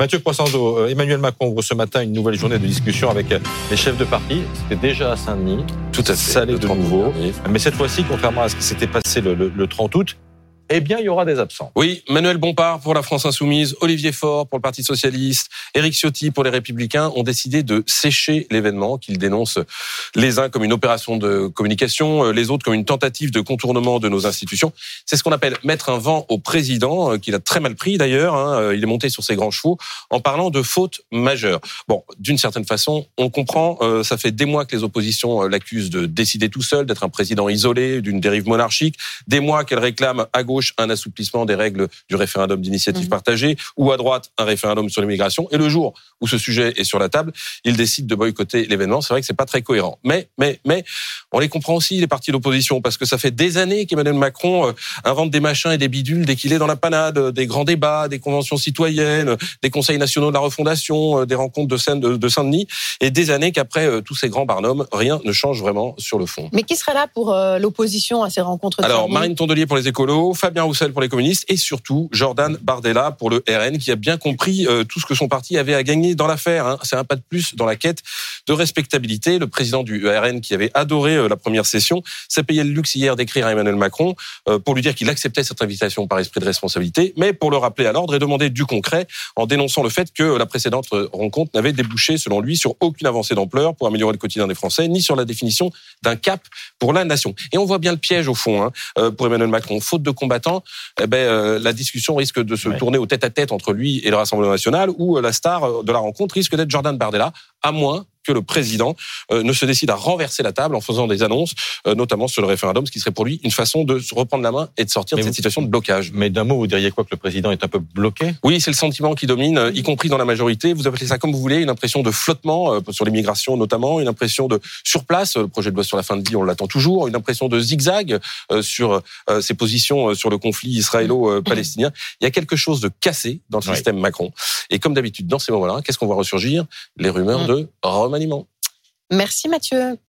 Mathieu Croissando, Emmanuel Macron ouvre ce matin une nouvelle journée de discussion avec les chefs de parti. C'était déjà à Saint-Denis. Tout à fait. Ça allait de nouveau. Mais cette fois-ci, contrairement à ce qui s'était passé le, le 30 août, eh bien, il y aura des absents. Oui, Manuel Bompard pour la France Insoumise, Olivier Faure pour le Parti Socialiste, Éric Ciotti pour les Républicains ont décidé de sécher l'événement qu'ils dénoncent les uns comme une opération de communication, euh, les autres comme une tentative de contournement de nos institutions. C'est ce qu'on appelle mettre un vent au président, euh, qu'il a très mal pris d'ailleurs. Hein, euh, il est monté sur ses grands chevaux en parlant de fautes majeures. Bon, d'une certaine façon, on comprend. ça fait des mois que les oppositions l'accusent de décider tout seul, d'être un président isolé, d'une dérive monarchique. Des mois qu'elle réclame à gauche un assouplissement des règles du référendum d'initiative mhm. partagée, ou à droite un référendum sur l'immigration. Et le jour où ce sujet est sur la table, ils décident de boycotter l'événement. C'est vrai que c'est pas très cohérent. Mais, mais, mais, on les comprend aussi les partis d'opposition parce que ça fait des années qu'Emmanuel Macron euh, invente des machins et des bidules dès qu'il est dans la panade, des grands débats, des conventions citoyennes, des conseils nationaux de la refondation, euh, des rencontres de Saint-Denis, et des années qu'après euh, tous ces grands barnums, rien ne change vraiment sur le fond. Mais qui serait là pour l'opposition à ces rencontres Alors Marine Tondelier pour les écolos, Fabien Roussel pour les communistes et surtout Jordan Bardella pour le RN qui a bien compris euh, tout ce que son parti avait à gagner dans l'affaire. Hein. C'est un pas de plus dans la quête de respectabilité. Le président du RN qui avait adoré euh, la première session s'est payé le luxe hier d'écrire à Emmanuel Macron euh, pour lui dire qu'il acceptait cette invitation par esprit de responsabilité, mais pour le rappeler à l'ordre et demander du concret en dénonçant le fait que la précédente rencontre n'avait débouché, selon lui, sur aucune avancée d'ampleur pour améliorer le quotidien des Français, ni sur la définition d'un cap pour la nation. Et on voit bien le piège au fond hein, pour Emmanuel Macron. Faute de eh ben, euh, la discussion risque de se tourner au tête-à-tête entre lui et le Rassemblement national, ou euh, la star de la rencontre risque d'être Jordan Bardella, à moins que le président euh, ne se décide à renverser la table en faisant des annonces, euh, notamment sur le référendum, ce qui serait pour lui une façon de se reprendre la main et de sortir de cette situation de blocage. Mais d'un mot, vous diriez quoi que le président est un peu bloqué? Oui, c'est le sentiment qui domine, y compris dans la majorité. Vous appelez ça comme vous voulez, une impression de flottement euh, sur l'immigration notamment, une impression de surplace. Le projet de loi sur la fin de vie, on l'attend toujours. Une impression de zigzag sur ses positions sur le conflit israélo-palestinien. Il y a quelque chose de cassé dans le système Macron. Et comme d'habitude, dans ces moments-là, qu'est-ce qu'on voit ressurgir? Les rumeurs mm. de Merci Mathieu.